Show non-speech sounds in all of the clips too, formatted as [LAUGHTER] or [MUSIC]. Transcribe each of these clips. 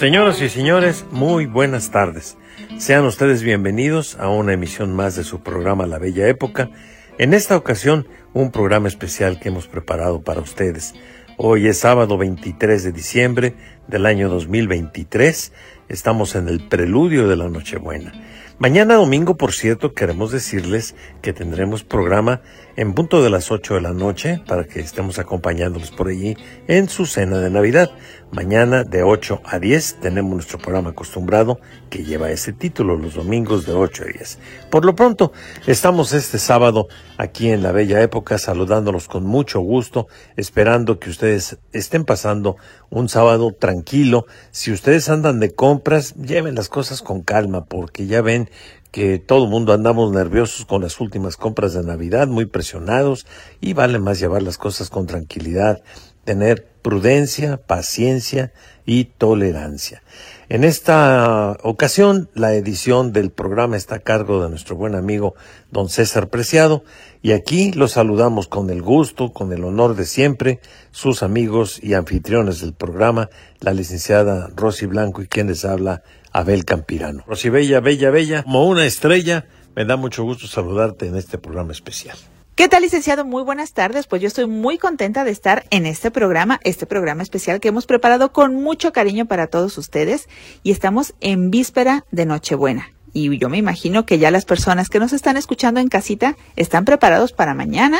Señoras y señores, muy buenas tardes. Sean ustedes bienvenidos a una emisión más de su programa La Bella Época. En esta ocasión, un programa especial que hemos preparado para ustedes. Hoy es sábado 23 de diciembre del año 2023. Estamos en el preludio de la Nochebuena. Mañana domingo, por cierto, queremos decirles que tendremos programa en punto de las 8 de la noche para que estemos acompañándolos por allí en su cena de Navidad. Mañana de 8 a 10 tenemos nuestro programa acostumbrado que lleva ese título, los domingos de 8 a 10. Por lo pronto, estamos este sábado aquí en la Bella Época saludándolos con mucho gusto, esperando que ustedes estén pasando un sábado tranquilo. Si ustedes andan de compras, lleven las cosas con calma porque ya ven que todo el mundo andamos nerviosos con las últimas compras de Navidad, muy presionados y vale más llevar las cosas con tranquilidad tener prudencia, paciencia y tolerancia. En esta ocasión, la edición del programa está a cargo de nuestro buen amigo don César Preciado y aquí los saludamos con el gusto, con el honor de siempre, sus amigos y anfitriones del programa, la licenciada Rosy Blanco y quien les habla, Abel Campirano. Rosy Bella, Bella, Bella, como una estrella, me da mucho gusto saludarte en este programa especial. ¿Qué tal, licenciado? Muy buenas tardes. Pues yo estoy muy contenta de estar en este programa, este programa especial que hemos preparado con mucho cariño para todos ustedes y estamos en víspera de Nochebuena. Y yo me imagino que ya las personas que nos están escuchando en casita están preparados para mañana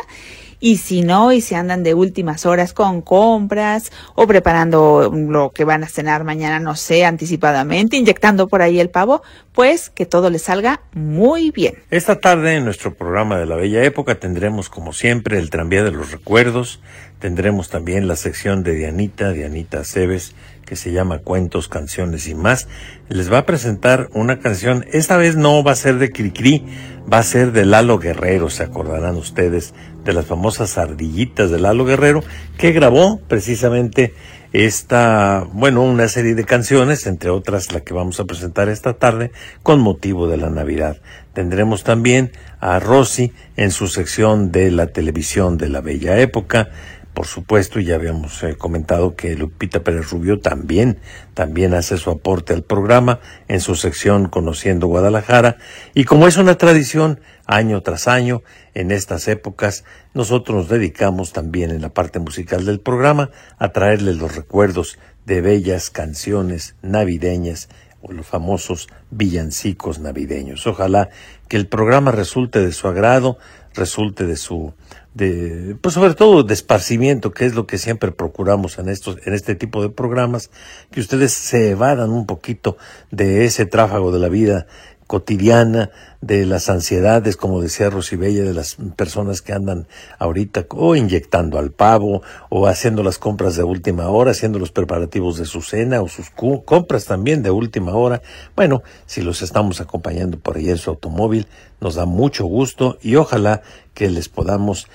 y si no, y si andan de últimas horas con compras o preparando lo que van a cenar mañana, no sé, anticipadamente, inyectando por ahí el pavo, pues que todo les salga muy bien. Esta tarde en nuestro programa de la Bella Época tendremos como siempre el tranvía de los recuerdos, tendremos también la sección de Dianita, Dianita Cebes, que se llama Cuentos, Canciones y más. Les va a presentar una canción, esta vez no va a ser de Cricri, va a ser de Lalo Guerrero, se acordarán ustedes de las famosas ardillitas de Lalo Guerrero, que grabó precisamente esta, bueno, una serie de canciones, entre otras la que vamos a presentar esta tarde, con motivo de la Navidad. Tendremos también a Rosy en su sección de la televisión de la bella época, por supuesto, ya habíamos eh, comentado que Lupita Pérez Rubio también, también hace su aporte al programa en su sección Conociendo Guadalajara. Y como es una tradición, año tras año, en estas épocas, nosotros nos dedicamos también en la parte musical del programa a traerles los recuerdos de bellas canciones navideñas o los famosos villancicos navideños. Ojalá que el programa resulte de su agrado, resulte de su de, pues sobre todo de esparcimiento, que es lo que siempre procuramos en estos, en este tipo de programas, que ustedes se evadan un poquito de ese tráfago de la vida cotidiana, de las ansiedades, como decía Rosibella, de las personas que andan ahorita o inyectando al pavo, o haciendo las compras de última hora, haciendo los preparativos de su cena, o sus compras también de última hora. Bueno, si los estamos acompañando por ahí en su automóvil, nos da mucho gusto y ojalá que les podamos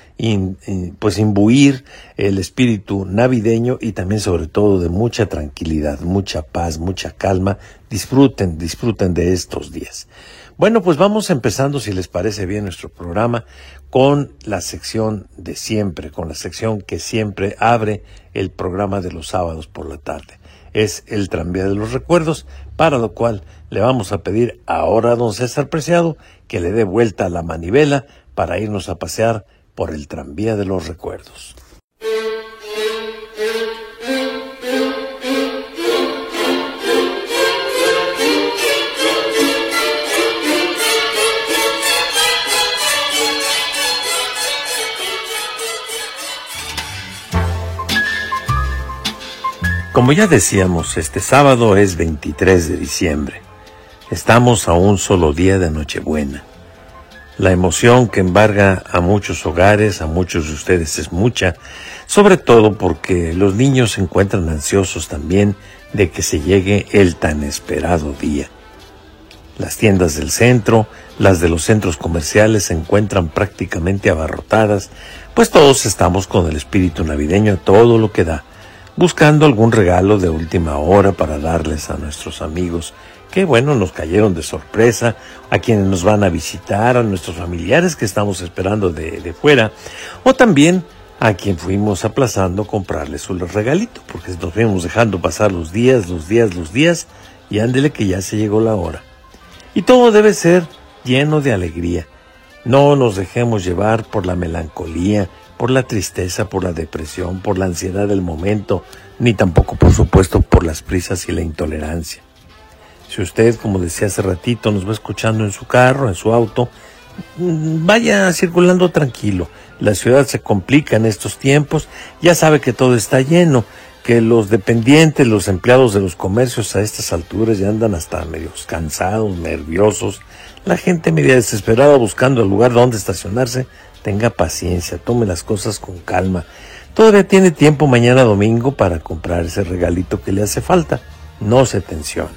pues imbuir el espíritu navideño y también sobre todo de mucha tranquilidad, mucha paz, mucha calma. Disfruten, disfruten de estos días. Bueno, pues vamos empezando, si les parece bien, nuestro programa con la sección de siempre, con la sección que siempre abre el programa de los sábados por la tarde. Es el tranvía de los recuerdos, para lo cual le vamos a pedir ahora a don César Preciado que le dé vuelta a la manivela para irnos a pasear por el tranvía de los recuerdos. Como ya decíamos, este sábado es 23 de diciembre. Estamos a un solo día de Nochebuena. La emoción que embarga a muchos hogares, a muchos de ustedes es mucha, sobre todo porque los niños se encuentran ansiosos también de que se llegue el tan esperado día. Las tiendas del centro, las de los centros comerciales se encuentran prácticamente abarrotadas, pues todos estamos con el espíritu navideño a todo lo que da, buscando algún regalo de última hora para darles a nuestros amigos, que bueno, nos cayeron de sorpresa, a quienes nos van a visitar, a nuestros familiares que estamos esperando de, de fuera, o también a quien fuimos aplazando comprarles un regalito, porque nos fuimos dejando pasar los días, los días, los días, y ándele que ya se llegó la hora. Y todo debe ser lleno de alegría. No nos dejemos llevar por la melancolía, por la tristeza, por la depresión, por la ansiedad del momento, ni tampoco, por supuesto, por las prisas y la intolerancia. Si usted, como decía hace ratito, nos va escuchando en su carro, en su auto, vaya circulando tranquilo. La ciudad se complica en estos tiempos, ya sabe que todo está lleno, que los dependientes, los empleados de los comercios a estas alturas ya andan hasta medios cansados, nerviosos, la gente media desesperada buscando el lugar donde estacionarse, tenga paciencia, tome las cosas con calma. Todavía tiene tiempo mañana domingo para comprar ese regalito que le hace falta. No se tensione.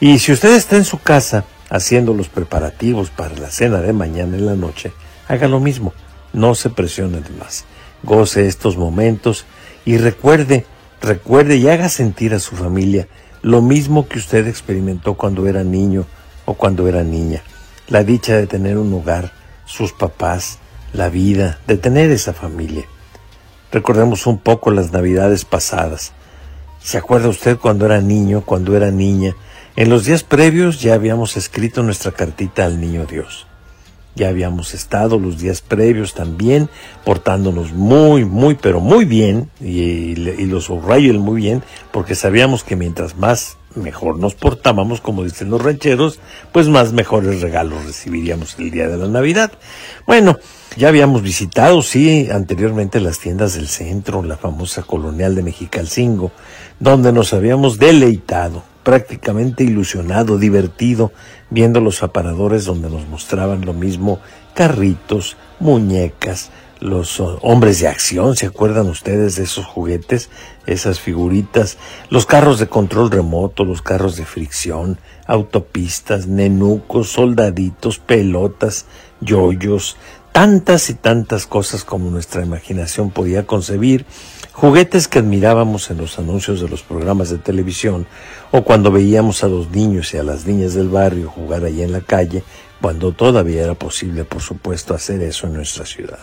Y si usted está en su casa haciendo los preparativos para la cena de mañana en la noche, haga lo mismo. No se presione más. Goce estos momentos y recuerde Recuerde y haga sentir a su familia lo mismo que usted experimentó cuando era niño o cuando era niña. La dicha de tener un hogar, sus papás, la vida, de tener esa familia. Recordemos un poco las navidades pasadas. ¿Se acuerda usted cuando era niño, cuando era niña? En los días previos ya habíamos escrito nuestra cartita al Niño Dios. Ya habíamos estado los días previos también portándonos muy, muy, pero muy bien, y, y lo subrayo el muy bien, porque sabíamos que mientras más mejor nos portábamos, como dicen los rancheros, pues más mejores regalos recibiríamos el día de la Navidad. Bueno, ya habíamos visitado, sí, anteriormente las tiendas del centro, la famosa colonial de Mexicalcingo, donde nos habíamos deleitado, prácticamente ilusionado, divertido, viendo los aparadores donde nos mostraban lo mismo carritos, muñecas, los hombres de acción, ¿se acuerdan ustedes de esos juguetes, esas figuritas? Los carros de control remoto, los carros de fricción, autopistas, nenucos, soldaditos, pelotas, yoyos, tantas y tantas cosas como nuestra imaginación podía concebir, juguetes que admirábamos en los anuncios de los programas de televisión o cuando veíamos a los niños y a las niñas del barrio jugar allí en la calle, cuando todavía era posible, por supuesto, hacer eso en nuestra ciudad.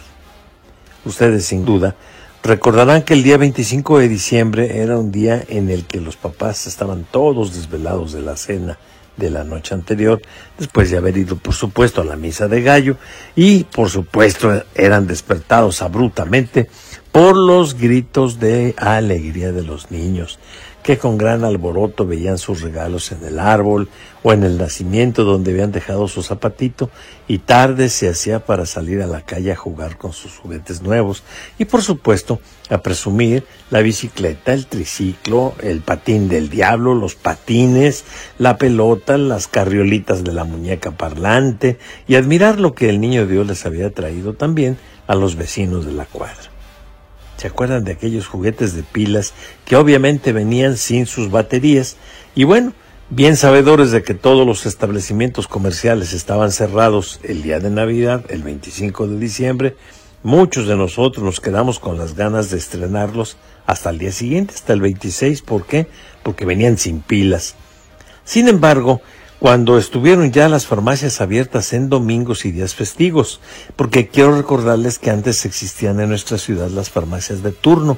Ustedes, sin duda, recordarán que el día 25 de diciembre era un día en el que los papás estaban todos desvelados de la cena de la noche anterior, después de haber ido, por supuesto, a la misa de gallo, y, por supuesto, eran despertados abruptamente por los gritos de alegría de los niños que con gran alboroto veían sus regalos en el árbol o en el nacimiento donde habían dejado su zapatito y tarde se hacía para salir a la calle a jugar con sus juguetes nuevos y por supuesto a presumir la bicicleta, el triciclo, el patín del diablo, los patines, la pelota, las carriolitas de la muñeca parlante y admirar lo que el niño Dios les había traído también a los vecinos de la cuadra. ¿Se acuerdan de aquellos juguetes de pilas que obviamente venían sin sus baterías? Y bueno, bien sabedores de que todos los establecimientos comerciales estaban cerrados el día de Navidad, el 25 de diciembre, muchos de nosotros nos quedamos con las ganas de estrenarlos hasta el día siguiente, hasta el 26. ¿Por qué? Porque venían sin pilas. Sin embargo, cuando estuvieron ya las farmacias abiertas en domingos y días festivos, porque quiero recordarles que antes existían en nuestra ciudad las farmacias de turno,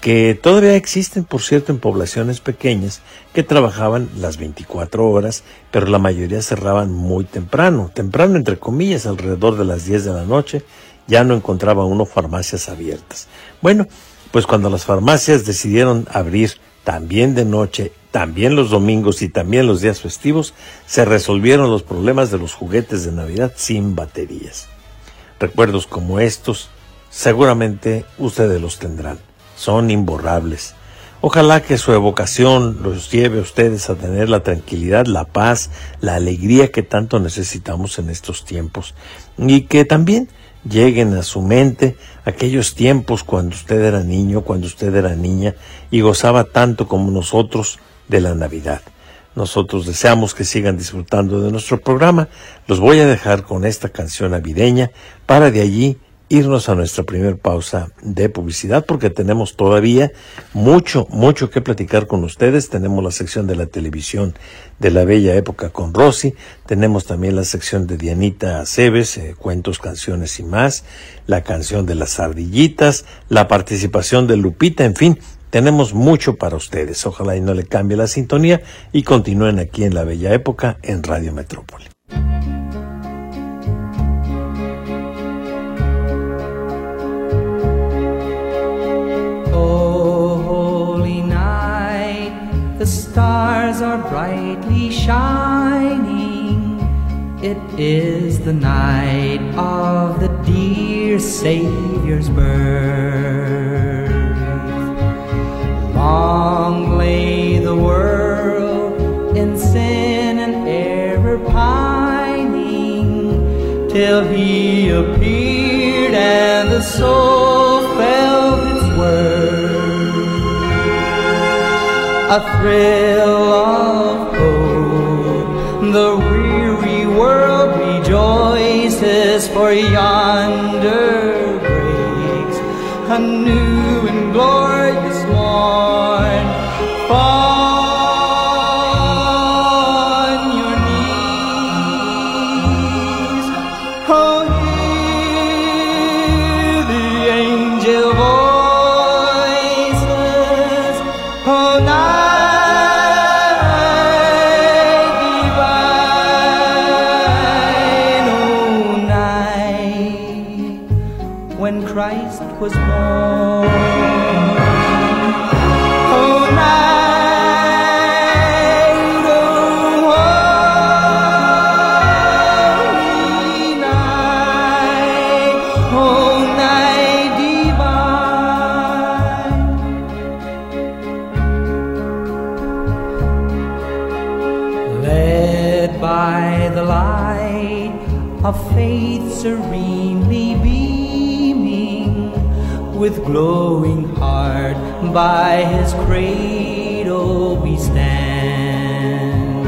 que todavía existen, por cierto, en poblaciones pequeñas, que trabajaban las 24 horas, pero la mayoría cerraban muy temprano, temprano entre comillas, alrededor de las 10 de la noche, ya no encontraba uno farmacias abiertas. Bueno, pues cuando las farmacias decidieron abrir también de noche también los domingos y también los días festivos se resolvieron los problemas de los juguetes de Navidad sin baterías. Recuerdos como estos seguramente ustedes los tendrán. Son imborrables. Ojalá que su evocación los lleve a ustedes a tener la tranquilidad, la paz, la alegría que tanto necesitamos en estos tiempos y que también lleguen a su mente aquellos tiempos cuando usted era niño, cuando usted era niña y gozaba tanto como nosotros de la Navidad. Nosotros deseamos que sigan disfrutando de nuestro programa. Los voy a dejar con esta canción navideña para de allí irnos a nuestra primera pausa de publicidad porque tenemos todavía mucho, mucho que platicar con ustedes. Tenemos la sección de la televisión de la bella época con Rosy, tenemos también la sección de Dianita Aceves, eh, cuentos, canciones y más, la canción de las ardillitas, la participación de Lupita, en fin, tenemos mucho para ustedes. Ojalá y no le cambie la sintonía y continúen aquí en la bella época en Radio Metrópoli. the stars are brightly shining. It is the night of the dear Savior's birth. Long lay the world in sin and error pining till he appeared and the soul felt its worth a thrill of hope. The weary world rejoices, for yonder breaks a new and glorious by his cradle we stand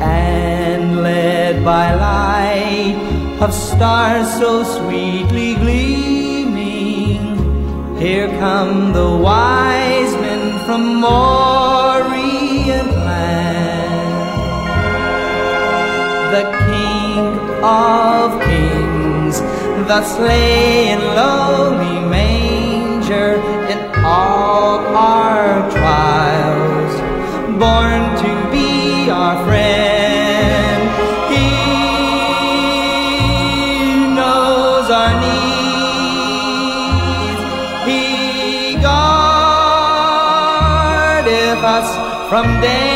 and led by light of stars so sweetly gleaming here come the wise men from Orient land. The King of Kings, thus lay in lowly manger to be our friend. He knows our needs. He guardeth us from danger.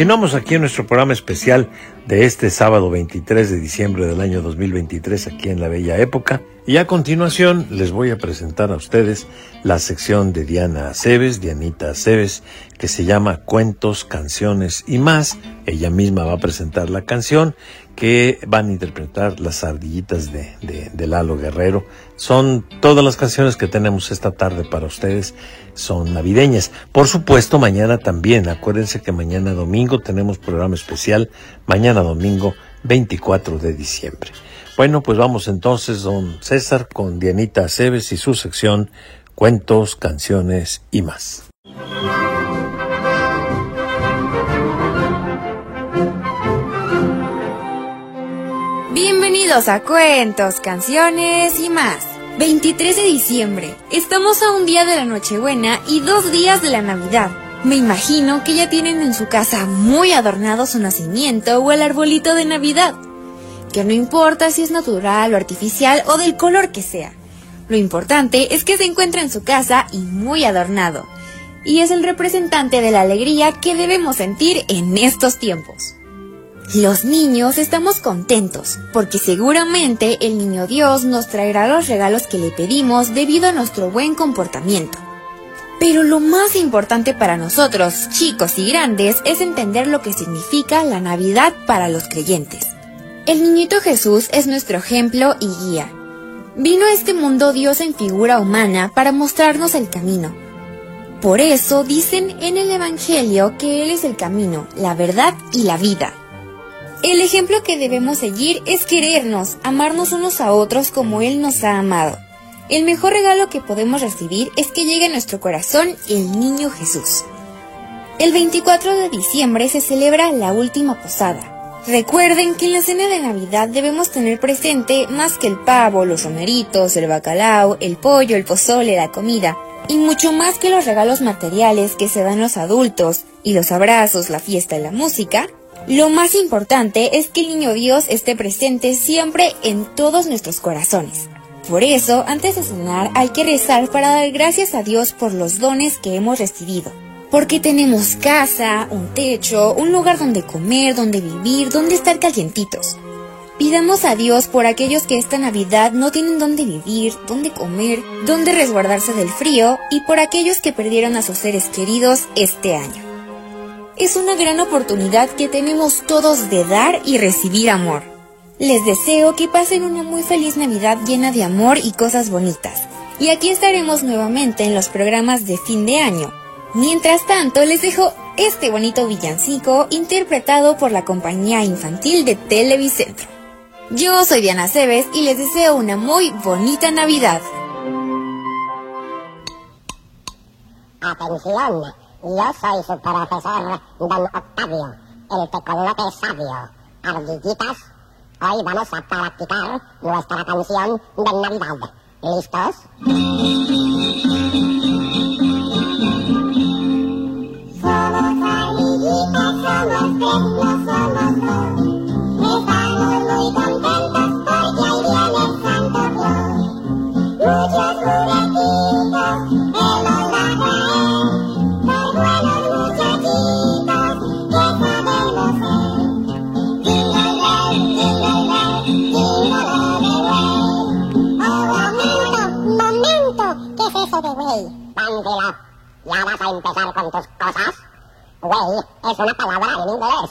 Continuamos aquí en nuestro programa especial de este sábado 23 de diciembre del año 2023 aquí en la Bella Época. Y a continuación les voy a presentar a ustedes la sección de Diana Aceves, Dianita Aceves, que se llama Cuentos, Canciones y más. Ella misma va a presentar la canción que van a interpretar las ardillitas de, de, Lalo Guerrero. Son todas las canciones que tenemos esta tarde para ustedes, son navideñas. Por supuesto, mañana también. Acuérdense que mañana domingo tenemos programa especial, mañana domingo 24 de diciembre. Bueno, pues vamos entonces, don César, con Dianita Aceves y su sección Cuentos, Canciones y más. Bienvenidos a Cuentos, Canciones y más. 23 de diciembre. Estamos a un día de la Nochebuena y dos días de la Navidad. Me imagino que ya tienen en su casa muy adornado su nacimiento o el arbolito de Navidad que no importa si es natural o artificial o del color que sea. Lo importante es que se encuentra en su casa y muy adornado, y es el representante de la alegría que debemos sentir en estos tiempos. Los niños estamos contentos porque seguramente el niño Dios nos traerá los regalos que le pedimos debido a nuestro buen comportamiento. Pero lo más importante para nosotros, chicos y grandes, es entender lo que significa la Navidad para los creyentes. El niñito Jesús es nuestro ejemplo y guía. Vino a este mundo Dios en figura humana para mostrarnos el camino. Por eso dicen en el Evangelio que Él es el camino, la verdad y la vida. El ejemplo que debemos seguir es querernos, amarnos unos a otros como Él nos ha amado. El mejor regalo que podemos recibir es que llegue a nuestro corazón el niño Jesús. El 24 de diciembre se celebra la última posada. Recuerden que en la cena de Navidad debemos tener presente más que el pavo, los romeritos, el bacalao, el pollo, el pozole, la comida, y mucho más que los regalos materiales que se dan los adultos, y los abrazos, la fiesta y la música, lo más importante es que el niño Dios esté presente siempre en todos nuestros corazones. Por eso, antes de cenar hay que rezar para dar gracias a Dios por los dones que hemos recibido porque tenemos casa, un techo, un lugar donde comer, donde vivir, donde estar calientitos. Pidamos a Dios por aquellos que esta Navidad no tienen dónde vivir, dónde comer, dónde resguardarse del frío y por aquellos que perdieron a sus seres queridos este año. Es una gran oportunidad que tenemos todos de dar y recibir amor. Les deseo que pasen una muy feliz Navidad llena de amor y cosas bonitas. Y aquí estaremos nuevamente en los programas de fin de año Mientras tanto, les dejo este bonito villancico interpretado por la compañía infantil de Televicentro. Yo soy Diana Cebes y les deseo una muy bonita Navidad. Atención, yo soy su profesor Don Octavio, el tecolote sabio. Ardillitas, hoy vamos a practicar nuestra canción de Navidad. ¿Listos? Empezar con tus cosas? Way es una palabra en inglés.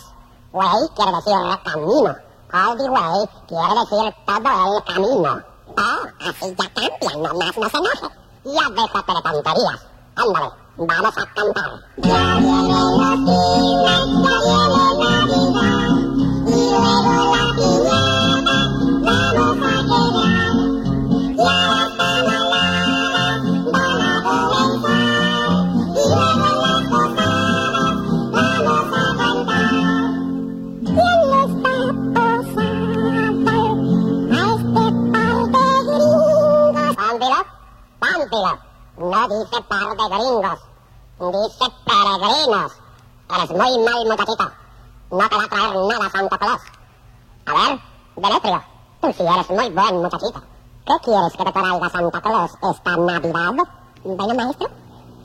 Way quiere decir camino. All the way quiere decir todo el camino. Oh, así ya cambia, nomás no se enoje. Ya déjate de tonterías. Ándale, vamos a cantar. Ya vienen los fines, ya viene Navidad. Y luego la piñata, No dice par de gringos, dice peregrinos. Eres muy mal muchachito. No te va a traer nada Santa Claus. A ver, Demetrio, tú sí eres muy buen muchachito. ¿Qué quieres que te traiga Santa Claus esta Navidad? Venga, maestro.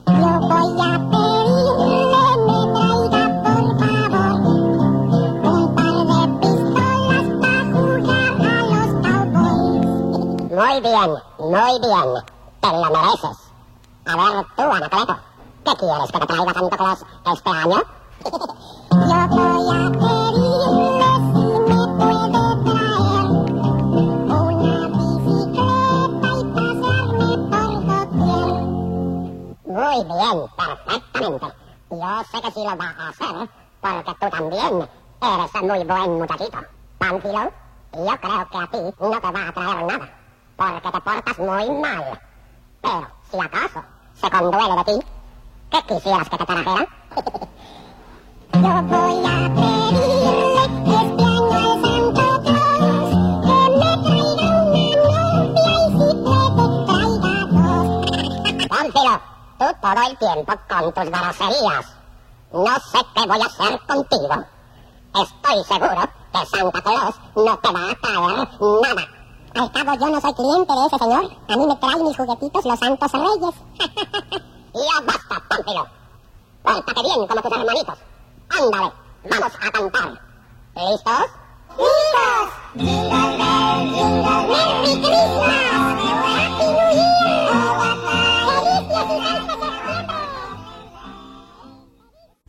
Yo voy a pedirle me traiga por favor un par de pistolas para jugar a los cowboys. Muy bien, muy bien. Te lo mereces. A ver, tú, Anacleto, ¿qué quieres que te traiga Santo Claus este año? [LAUGHS] Yo voy a pedirle si me puede traer una bicicleta y pasearme por doquier. Muy bien, perfectamente. Yo sé que sí lo va a hacer, porque tú también eres muy buen muchachito. Pánfilo, yo creo que a ti no te va a traer nada, porque te portas muy mal. Pero, si acaso se conduele de ti, ¿qué quisieras que te trajera? [LAUGHS] Yo voy a pedirle este año al Santo Claus que me traiga una novia y si puede traiga dos. Pánfilo, tú todo el tiempo con tus groserías. No sé qué voy a hacer contigo. Estoy seguro que Santa Claus no te va a traer nada. Al cabo yo no soy cliente de ese señor. A mí me traen mis juguetitos los santos reyes. [LAUGHS] ya basta, Pánfilo. Pórtate bien como tus hermanitos. Ándale, vamos a cantar. ¿Listos? ¡Listos! Jingle bell, jingle Merry Christmas. Happy New Year.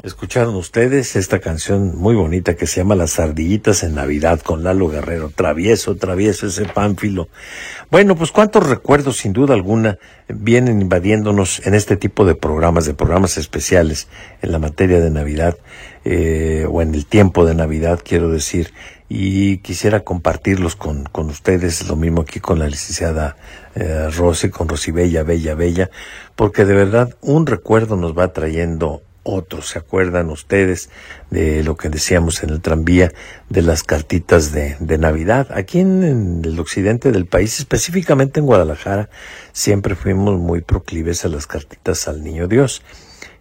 Escucharon ustedes esta canción muy bonita que se llama Las ardillitas en Navidad con Lalo Guerrero. Travieso, travieso ese pánfilo. Bueno, pues cuántos recuerdos sin duda alguna vienen invadiéndonos en este tipo de programas, de programas especiales en la materia de Navidad eh, o en el tiempo de Navidad, quiero decir. Y quisiera compartirlos con, con ustedes, lo mismo aquí con la licenciada eh, Rosy, con Rosibella, Bella, Bella, porque de verdad un recuerdo nos va trayendo otros. ¿Se acuerdan ustedes de lo que decíamos en el tranvía de las cartitas de, Navidad? Aquí en, en, el occidente del país, específicamente en Guadalajara, siempre fuimos muy proclives a las cartitas al Niño Dios.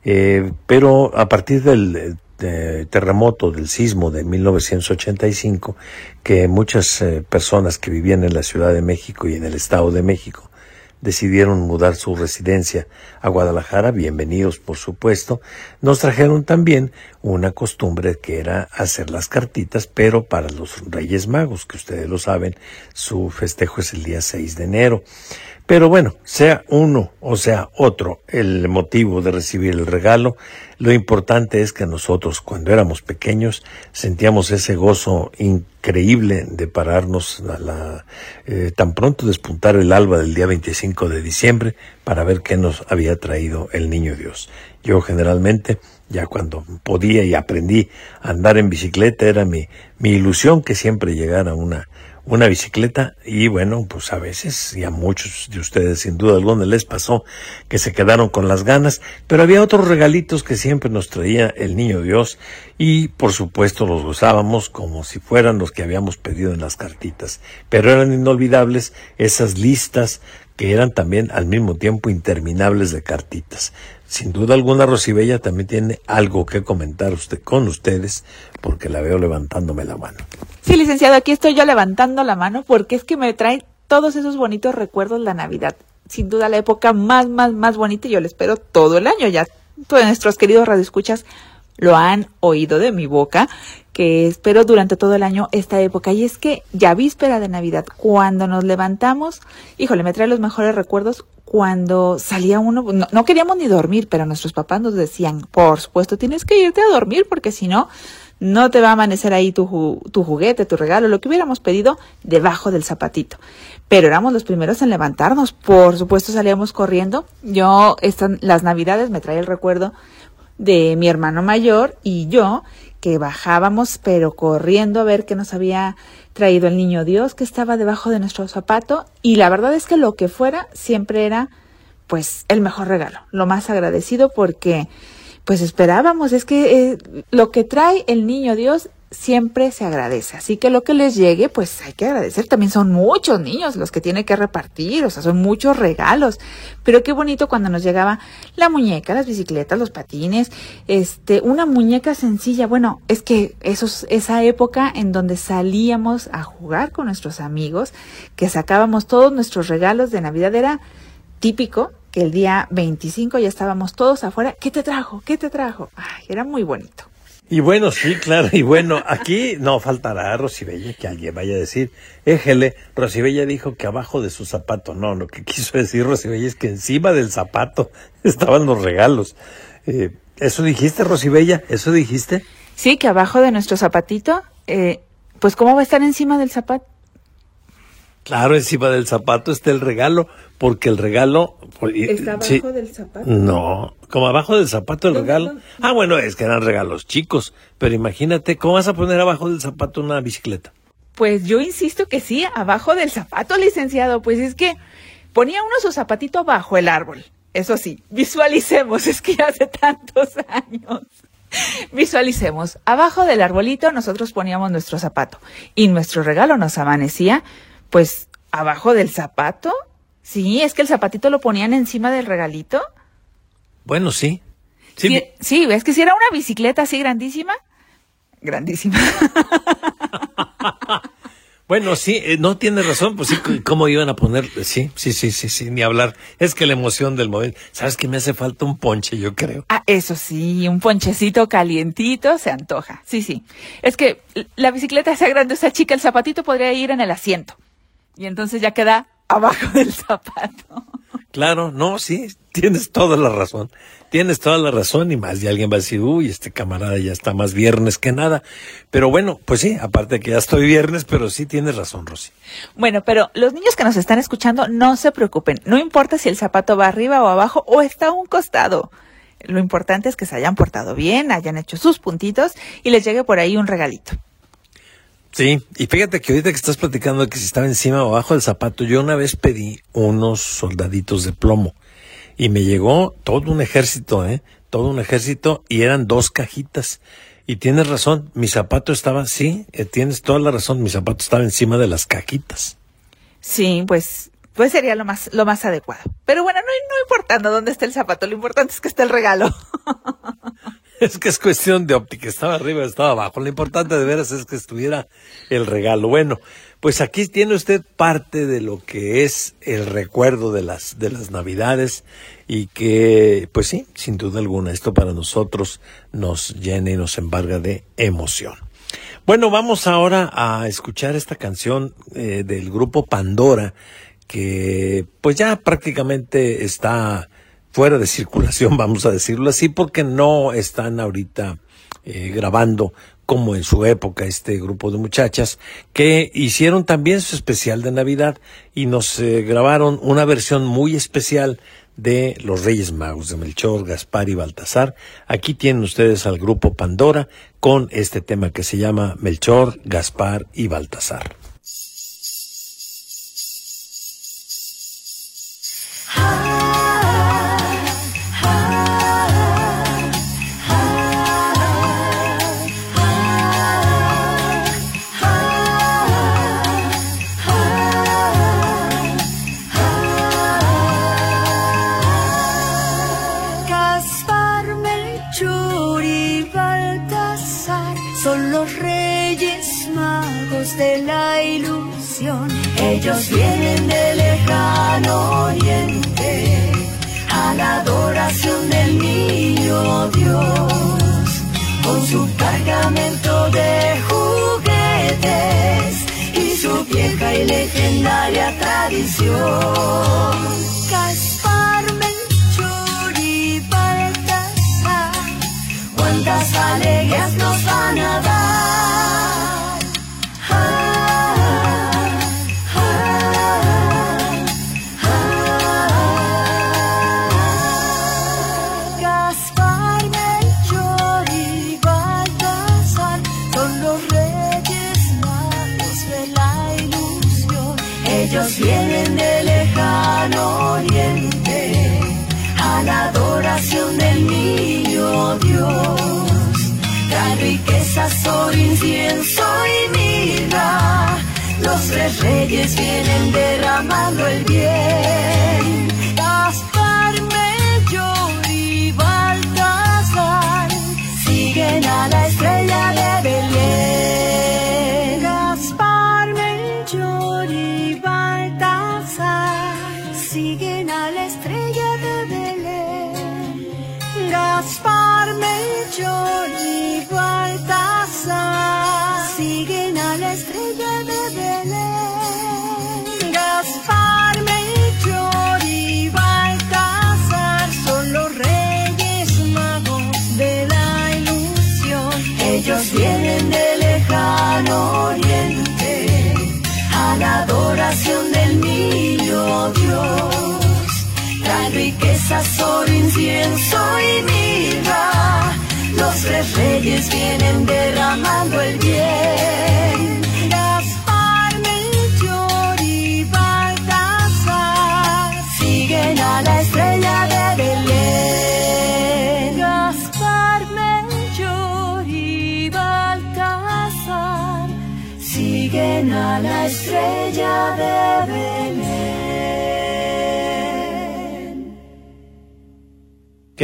Eh, pero a partir del eh, terremoto, del sismo de 1985, que muchas eh, personas que vivían en la Ciudad de México y en el Estado de México decidieron mudar su residencia a Guadalajara, bienvenidos por supuesto, nos trajeron también una costumbre que era hacer las cartitas, pero para los Reyes Magos, que ustedes lo saben, su festejo es el día 6 de enero. Pero bueno, sea uno o sea otro el motivo de recibir el regalo, lo importante es que nosotros cuando éramos pequeños sentíamos ese gozo increíble de pararnos a la, eh, tan pronto despuntar el alba del día 25 de diciembre para ver qué nos había traído el niño Dios. Yo generalmente ya cuando podía y aprendí a andar en bicicleta era mi, mi ilusión que siempre llegara una, una bicicleta y bueno, pues a veces y a muchos de ustedes sin duda alguna les pasó que se quedaron con las ganas, pero había otros regalitos que siempre nos traía el niño Dios y por supuesto los gozábamos como si fueran los que habíamos pedido en las cartitas, pero eran inolvidables esas listas que eran también al mismo tiempo interminables de cartitas. Sin duda alguna, Rosibella también tiene algo que comentar usted con ustedes, porque la veo levantándome la mano. Sí, licenciado, aquí estoy yo levantando la mano porque es que me trae todos esos bonitos recuerdos la Navidad. Sin duda la época más, más, más bonita y yo la espero todo el año. Ya todos nuestros queridos radioescuchas lo han oído de mi boca, que espero durante todo el año esta época. Y es que ya víspera de Navidad, cuando nos levantamos, híjole, me trae los mejores recuerdos cuando salía uno, no, no, queríamos ni dormir, pero nuestros papás nos decían, por supuesto, tienes que irte a dormir porque si no, no te va a amanecer ahí tu, ju tu juguete, tu regalo, lo que hubiéramos pedido debajo del zapatito. Pero éramos los primeros en levantarnos, por supuesto salíamos corriendo. Yo, estas, las navidades me trae el recuerdo de mi hermano mayor y yo, que bajábamos, pero corriendo a ver qué nos había traído el niño Dios que estaba debajo de nuestro zapato. Y la verdad es que lo que fuera siempre era, pues, el mejor regalo, lo más agradecido porque, pues, esperábamos. Es que eh, lo que trae el niño Dios siempre se agradece. Así que lo que les llegue, pues hay que agradecer. También son muchos niños los que tiene que repartir, o sea, son muchos regalos. Pero qué bonito cuando nos llegaba la muñeca, las bicicletas, los patines, este, una muñeca sencilla. Bueno, es que esos, esa época en donde salíamos a jugar con nuestros amigos, que sacábamos todos nuestros regalos de Navidad, era típico que el día 25 ya estábamos todos afuera. ¿Qué te trajo? ¿Qué te trajo? Ay, era muy bonito. Y bueno, sí, claro. Y bueno, aquí no faltará Rosibella que alguien vaya a decir, éjele, Rosibella dijo que abajo de su zapato. No, lo que quiso decir Rosibella es que encima del zapato [LAUGHS] estaban los regalos. Eh, ¿Eso dijiste, Rosibella? ¿Eso dijiste? Sí, que abajo de nuestro zapatito, eh, pues ¿cómo va a estar encima del zapato? Claro, encima del zapato está el regalo, porque el regalo... ¿Está abajo sí. del zapato? No, como abajo del zapato el No, regalo. no. Ah, bueno, es que eran regalos chicos, pero imagínate, ¿cómo vas a poner abajo del zapato una bicicleta? Pues yo insisto que sí, abajo del zapato, licenciado. Pues es que ponía uno su zapatito bajo el árbol. Eso sí, visualicemos, [LAUGHS] es que ya hace tantos años. Visualicemos, abajo del arbolito nosotros poníamos nuestro zapato y nuestro regalo nos amanecía, pues, abajo del zapato. Sí, es que el zapatito lo ponían encima del regalito. Bueno, sí. Sí, Sí, sí, es que si era una bicicleta así grandísima. Grandísima. [LAUGHS] Bueno, sí, eh, no tiene razón, pues sí, ¿cómo iban a poner? Sí, sí, sí, sí, sí, ni hablar. Es que la emoción del momento. ¿Sabes que me hace falta un ponche, yo creo? Ah, eso sí, un ponchecito calientito se antoja. Sí, sí. Es que la bicicleta sea grande o sea chica, el zapatito podría ir en el asiento. Y entonces ya queda abajo del zapato. [LAUGHS] Claro, no, sí, tienes toda la razón. Tienes toda la razón y más. Y alguien va a decir, uy, este camarada ya está más viernes que nada. Pero bueno, pues sí, aparte que ya estoy viernes, pero sí tienes razón, Rosy. Bueno, pero los niños que nos están escuchando, no se preocupen. No importa si el zapato va arriba o abajo o está a un costado. Lo importante es que se hayan portado bien, hayan hecho sus puntitos y les llegue por ahí un regalito. Sí, y fíjate que ahorita que estás platicando de que si estaba encima o abajo del zapato, yo una vez pedí unos soldaditos de plomo y me llegó todo un ejército, ¿eh? Todo un ejército y eran dos cajitas. Y tienes razón, mi zapato estaba, sí, eh, tienes toda la razón, mi zapato estaba encima de las cajitas. Sí, pues, pues sería lo más, lo más adecuado. Pero bueno, no, no importando dónde está el zapato, lo importante es que esté el regalo. [LAUGHS] [LAUGHS] Es que es cuestión de óptica, estaba arriba, estaba abajo. Lo importante de veras es que estuviera el regalo. Bueno, pues aquí tiene usted parte de lo que es el recuerdo de las de las Navidades y que, pues sí, sin duda alguna, esto para nosotros nos llena y nos embarga de emoción. Bueno, vamos ahora a escuchar esta canción eh, del grupo Pandora, que pues ya prácticamente está fuera de circulación, [LAUGHS] vamos a decirlo así, porque no están ahorita eh, grabando como en su época este grupo de muchachas que hicieron también su especial de Navidad y nos eh, grabaron una versión muy especial de los Reyes Magos de Melchor, Gaspar y Baltasar. Aquí tienen ustedes al grupo Pandora con este tema que se llama Melchor, Gaspar y Baltasar. Melchor y Baltasar siguen a la estrella de Belén. Gaspar, Melchor y Baltasar son los reyes magos de la ilusión. Ellos vienen del lejano oriente a la adoración del niño Dios. Traen riquezas, oro, incienso y miel. Tres reyes vienen derramando el bien.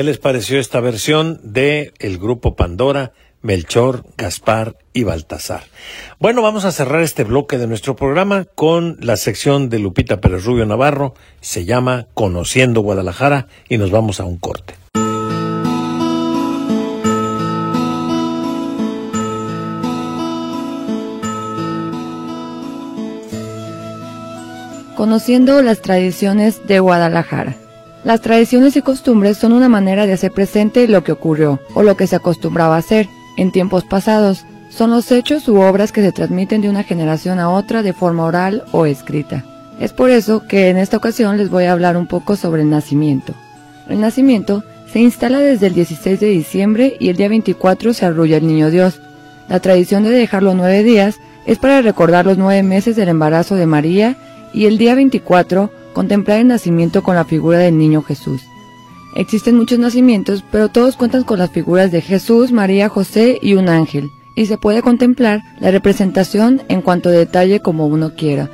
¿Qué les pareció esta versión de el grupo Pandora, Melchor, Gaspar y Baltasar? Bueno, vamos a cerrar este bloque de nuestro programa con la sección de Lupita Pérez Rubio Navarro. Se llama Conociendo Guadalajara y nos vamos a un corte. Conociendo las tradiciones de Guadalajara. Las tradiciones y costumbres son una manera de hacer presente lo que ocurrió o lo que se acostumbraba a hacer en tiempos pasados. Son los hechos u obras que se transmiten de una generación a otra de forma oral o escrita. Es por eso que en esta ocasión les voy a hablar un poco sobre el nacimiento. El nacimiento se instala desde el 16 de diciembre y el día 24 se arrulla el niño Dios. La tradición de dejarlo nueve días es para recordar los nueve meses del embarazo de María y el día 24 contemplar el nacimiento con la figura del niño Jesús. Existen muchos nacimientos, pero todos cuentan con las figuras de Jesús, María, José y un ángel, y se puede contemplar la representación en cuanto detalle como uno quiera.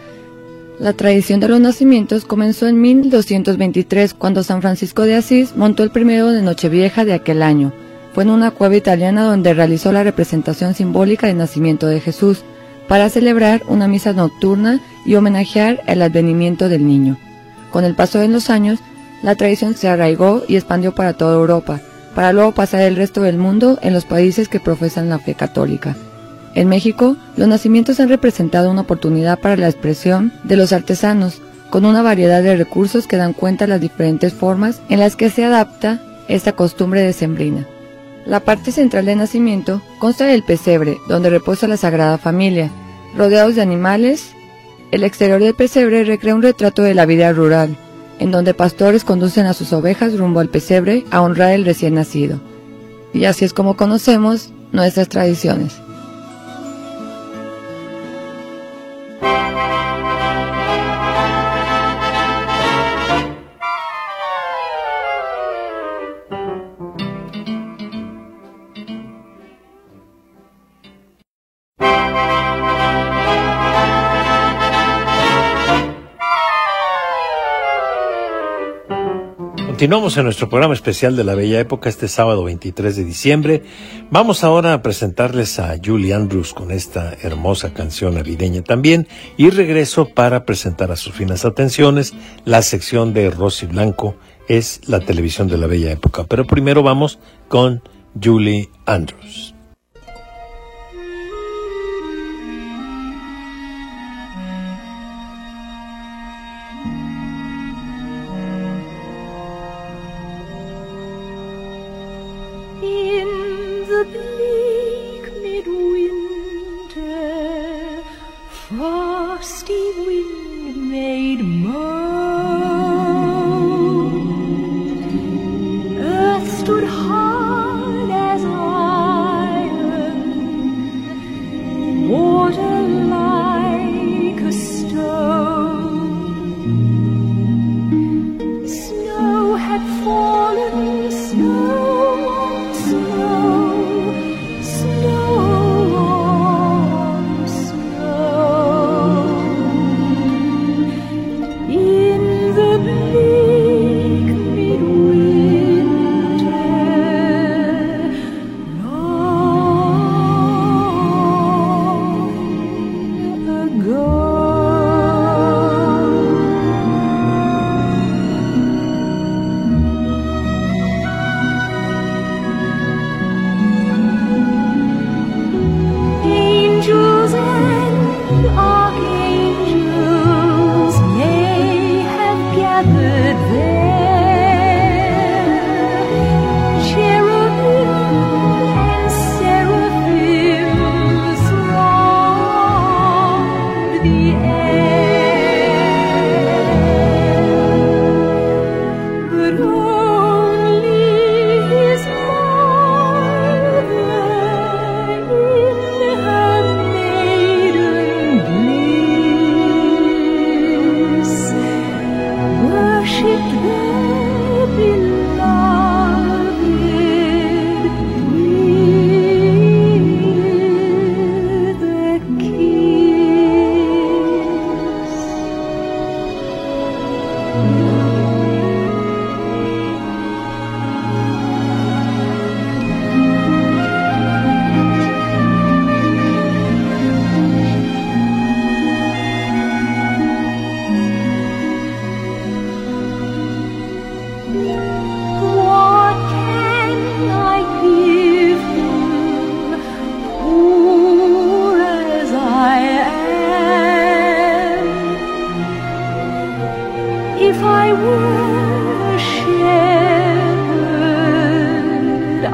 La tradición de los nacimientos comenzó en 1223, cuando San Francisco de Asís montó el primero de Nochevieja de aquel año. Fue en una cueva italiana donde realizó la representación simbólica del nacimiento de Jesús, para celebrar una misa nocturna y homenajear el advenimiento del niño. Con el paso de los años, la tradición se arraigó y expandió para toda Europa, para luego pasar el resto del mundo en los países que profesan la fe católica. En México, los nacimientos han representado una oportunidad para la expresión de los artesanos, con una variedad de recursos que dan cuenta de las diferentes formas en las que se adapta esta costumbre decembrina. La parte central del nacimiento consta del pesebre, donde reposa la Sagrada Familia, rodeados de animales. El exterior del pesebre recrea un retrato de la vida rural, en donde pastores conducen a sus ovejas rumbo al pesebre a honrar el recién nacido. Y así es como conocemos nuestras tradiciones. Continuamos en nuestro programa especial de la Bella Época este sábado 23 de diciembre. Vamos ahora a presentarles a Julie Andrews con esta hermosa canción navideña también y regreso para presentar a sus finas atenciones la sección de Rosy Blanco es la televisión de la Bella Época. Pero primero vamos con Julie Andrews.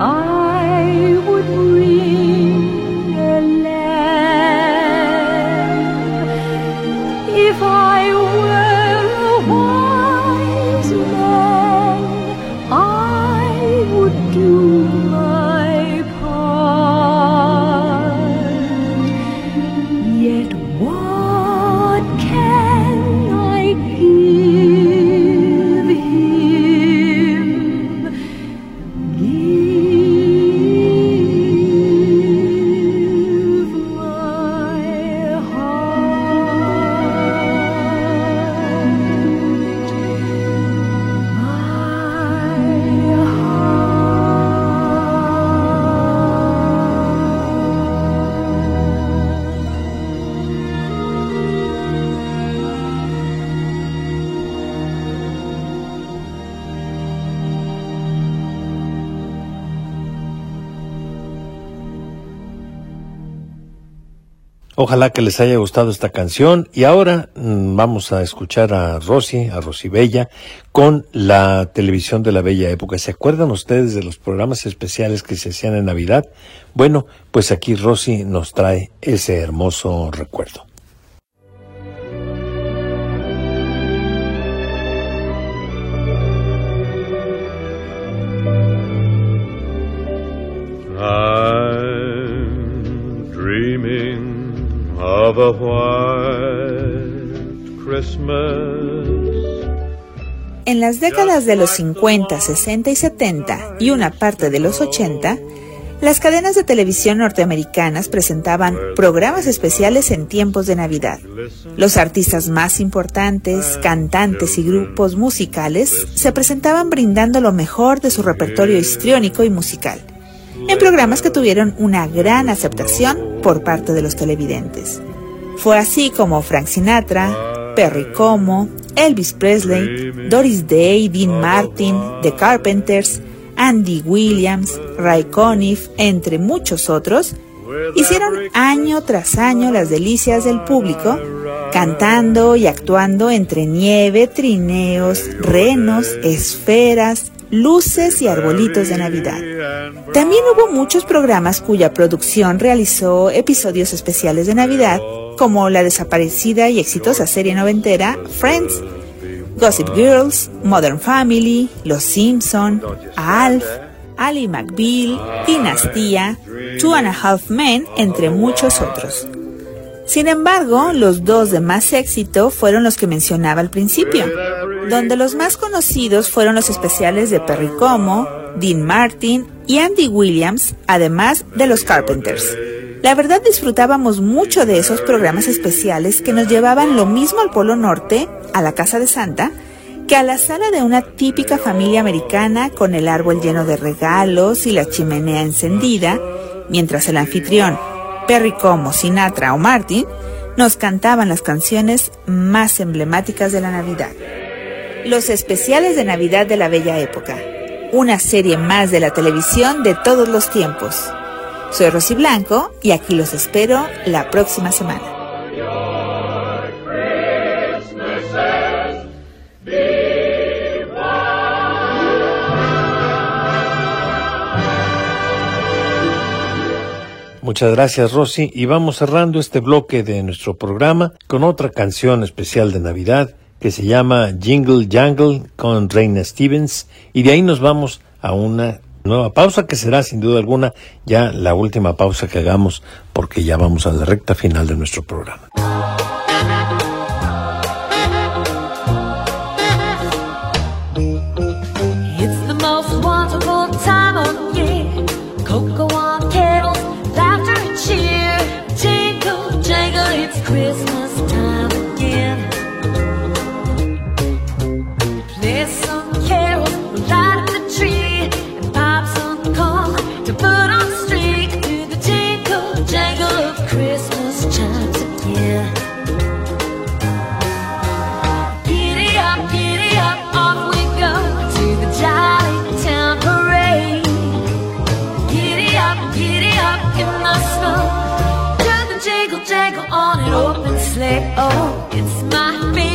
I would bring a lamb if I Ojalá que les haya gustado esta canción y ahora mm, vamos a escuchar a Rosy, a Rosy Bella, con la televisión de la bella época. ¿Se acuerdan ustedes de los programas especiales que se hacían en Navidad? Bueno, pues aquí Rosy nos trae ese hermoso recuerdo. En las décadas de los 50, 60 y 70 y una parte de los 80, las cadenas de televisión norteamericanas presentaban programas especiales en tiempos de Navidad. Los artistas más importantes, cantantes y grupos musicales se presentaban brindando lo mejor de su repertorio histriónico y musical, en programas que tuvieron una gran aceptación por parte de los televidentes. Fue así como Frank Sinatra, Perry Como, Elvis Presley, Doris Day, Dean Martin, The Carpenters, Andy Williams, Ray Conniff, entre muchos otros, hicieron año tras año las delicias del público, cantando y actuando entre nieve, trineos, renos, esferas, luces y arbolitos de Navidad. También hubo muchos programas cuya producción realizó episodios especiales de Navidad, como la desaparecida y exitosa serie noventera Friends, Gossip Girls, Modern Family, Los Simpson, Alf, Ali McBeal, Dinastía, Two and a Half Men, entre muchos otros. Sin embargo, los dos de más éxito fueron los que mencionaba al principio, donde los más conocidos fueron los especiales de Perry Como, Dean Martin y Andy Williams, además de los Carpenters. La verdad disfrutábamos mucho de esos programas especiales que nos llevaban lo mismo al Polo Norte, a la Casa de Santa, que a la sala de una típica familia americana con el árbol lleno de regalos y la chimenea encendida, mientras el anfitrión, Perry Como, Sinatra o Martin, nos cantaban las canciones más emblemáticas de la Navidad. Los especiales de Navidad de la Bella Época, una serie más de la televisión de todos los tiempos. Soy Rosy Blanco y aquí los espero la próxima semana. Muchas gracias Rosy y vamos cerrando este bloque de nuestro programa con otra canción especial de Navidad que se llama Jingle Jangle con Reina Stevens y de ahí nos vamos a una nueva pausa que será sin duda alguna ya la última pausa que hagamos porque ya vamos a la recta final de nuestro programa. Open sleigh. Oh, it's my favorite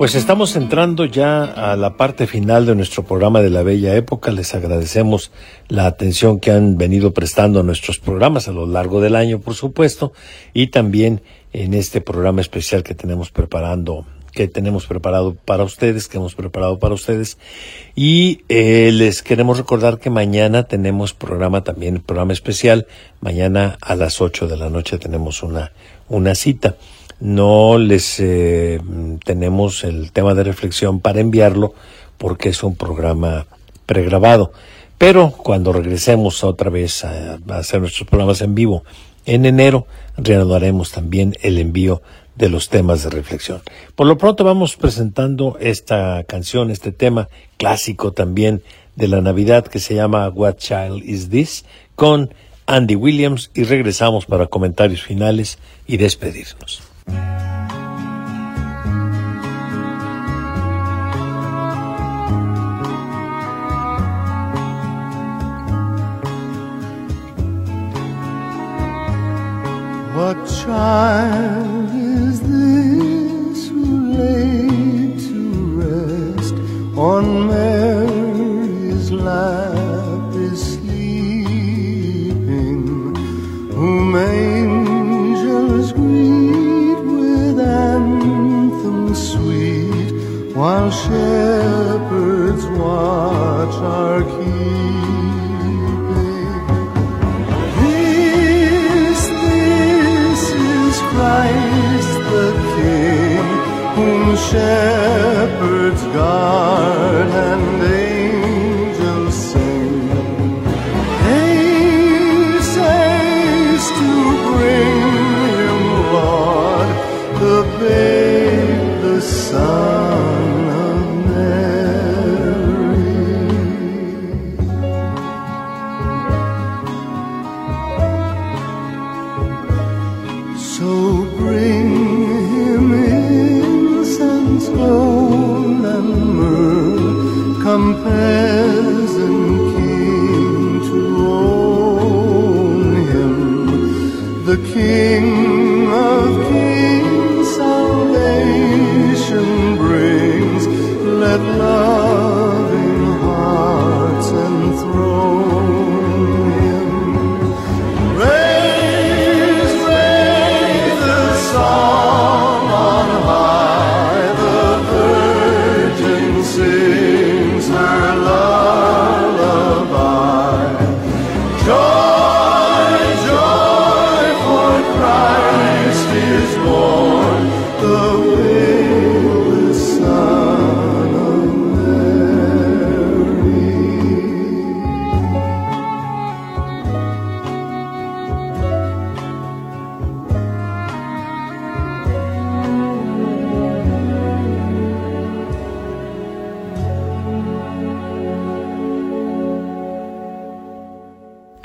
Pues estamos entrando ya a la parte final de nuestro programa de la Bella Época. Les agradecemos la atención que han venido prestando a nuestros programas a lo largo del año, por supuesto, y también en este programa especial que tenemos preparando que tenemos preparado para ustedes, que hemos preparado para ustedes. Y eh, les queremos recordar que mañana tenemos programa también, programa especial. Mañana a las 8 de la noche tenemos una, una cita no les eh, tenemos el tema de reflexión para enviarlo porque es un programa pregrabado. Pero cuando regresemos otra vez a, a hacer nuestros programas en vivo en enero, reanudaremos también el envío de los temas de reflexión. Por lo pronto vamos presentando esta canción, este tema clásico también de la Navidad que se llama What Child Is This con Andy Williams y regresamos para comentarios finales y despedirnos. What child is this who laid to rest on Mary's lap is sleeping, whom angels while shepherds watch our keeping? This, this is Christ the King, whom shepherds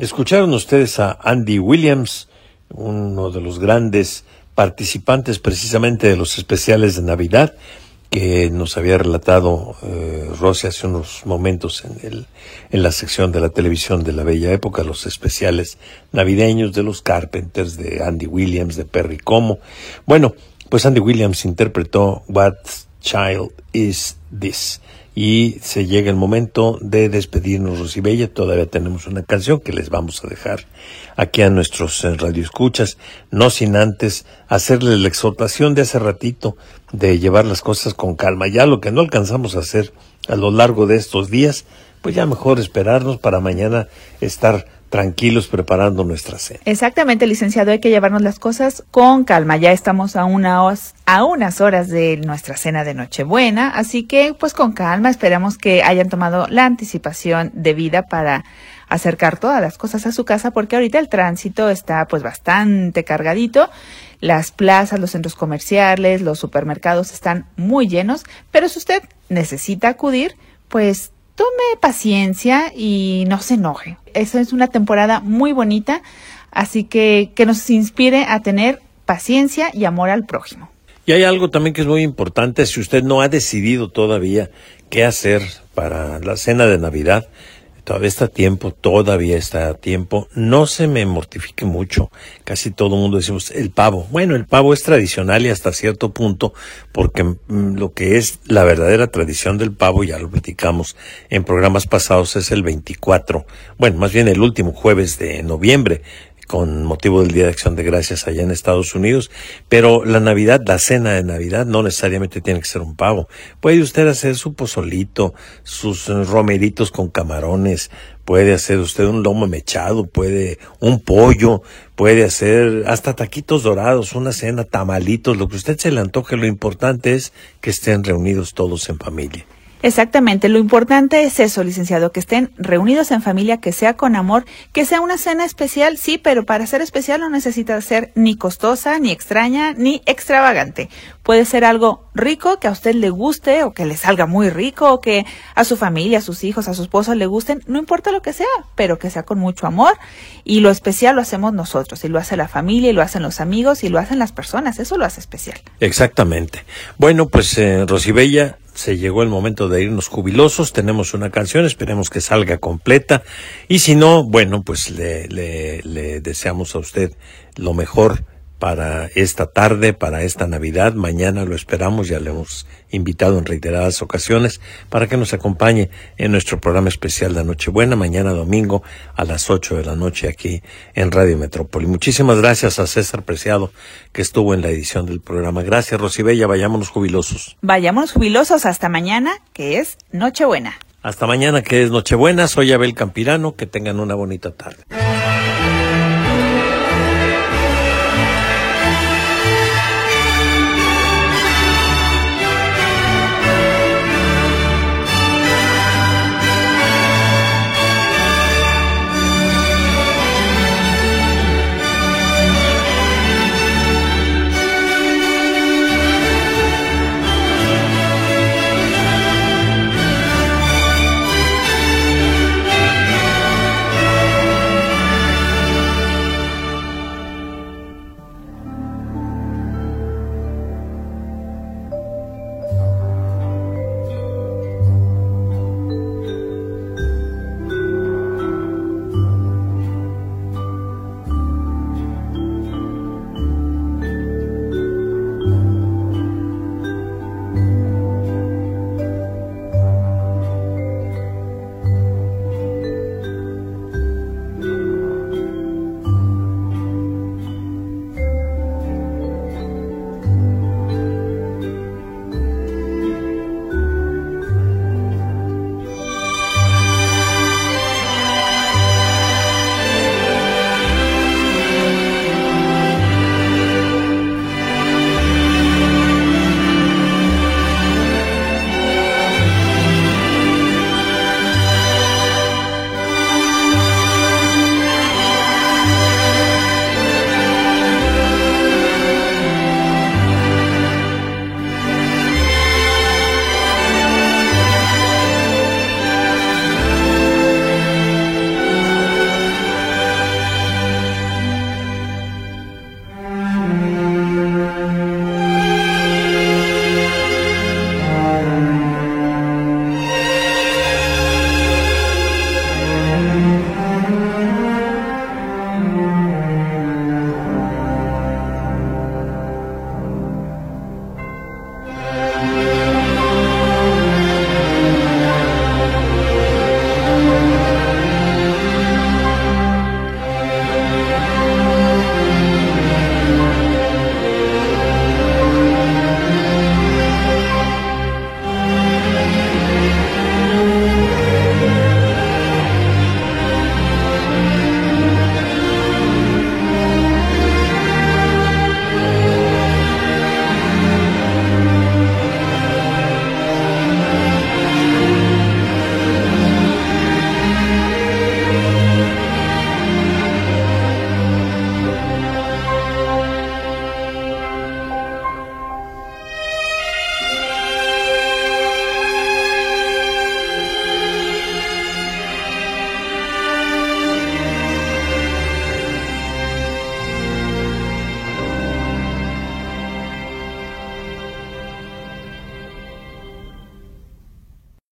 Escucharon ustedes a Andy Williams, uno de los grandes participantes precisamente de los especiales de Navidad que nos había relatado eh, Rosy hace unos momentos en, el, en la sección de la televisión de la Bella Época, los especiales navideños de los Carpenters, de Andy Williams, de Perry Como. Bueno, pues Andy Williams interpretó What Child Is This? Y se llega el momento de despedirnos, Rosibella. Todavía tenemos una canción que les vamos a dejar aquí a nuestros eh, radioescuchas, no sin antes hacerles la exhortación de hace ratito de llevar las cosas con calma. Ya lo que no alcanzamos a hacer a lo largo de estos días, pues ya mejor esperarnos para mañana estar tranquilos preparando nuestra cena. Exactamente, licenciado, hay que llevarnos las cosas con calma. Ya estamos a, una a unas horas de nuestra cena de Nochebuena, así que pues con calma esperamos que hayan tomado la anticipación debida para acercar todas las cosas a su casa porque ahorita el tránsito está pues bastante cargadito. Las plazas, los centros comerciales, los supermercados están muy llenos, pero si usted necesita acudir, pues tome paciencia y no se enoje. Esa es una temporada muy bonita, así que que nos inspire a tener paciencia y amor al prójimo. Y hay algo también que es muy importante, si usted no ha decidido todavía qué hacer para la cena de Navidad, todavía está a tiempo, todavía está a tiempo, no se me mortifique mucho, casi todo el mundo decimos el pavo, bueno, el pavo es tradicional y hasta cierto punto, porque mm, lo que es la verdadera tradición del pavo, ya lo platicamos en programas pasados, es el 24, bueno, más bien el último jueves de noviembre, con motivo del Día de Acción de Gracias allá en Estados Unidos, pero la Navidad, la cena de Navidad no necesariamente tiene que ser un pavo. Puede usted hacer su pozolito, sus eh, romeritos con camarones, puede hacer usted un lomo mechado, puede un pollo, puede hacer hasta taquitos dorados, una cena, tamalitos, lo que usted se le antoje. Lo importante es que estén reunidos todos en familia. Exactamente, lo importante es eso, licenciado, que estén reunidos en familia, que sea con amor, que sea una cena especial, sí, pero para ser especial no necesita ser ni costosa, ni extraña, ni extravagante. Puede ser algo rico que a usted le guste o que le salga muy rico o que a su familia, a sus hijos, a su esposo le gusten, no importa lo que sea, pero que sea con mucho amor y lo especial lo hacemos nosotros y lo hace la familia y lo hacen los amigos y lo hacen las personas, eso lo hace especial. Exactamente. Bueno, pues eh, Rosibella, se llegó el momento de irnos jubilosos. Tenemos una canción, esperemos que salga completa. Y si no, bueno, pues le, le, le deseamos a usted lo mejor para esta tarde, para esta Navidad. Mañana lo esperamos, ya le hemos invitado en reiteradas ocasiones para que nos acompañe en nuestro programa especial de Nochebuena, mañana domingo a las 8 de la noche aquí en Radio Metrópoli. Muchísimas gracias a César Preciado que estuvo en la edición del programa. Gracias, Rosibella, vayámonos jubilosos. Vayámonos jubilosos hasta mañana, que es Nochebuena. Hasta mañana, que es Nochebuena. Soy Abel Campirano. Que tengan una bonita tarde.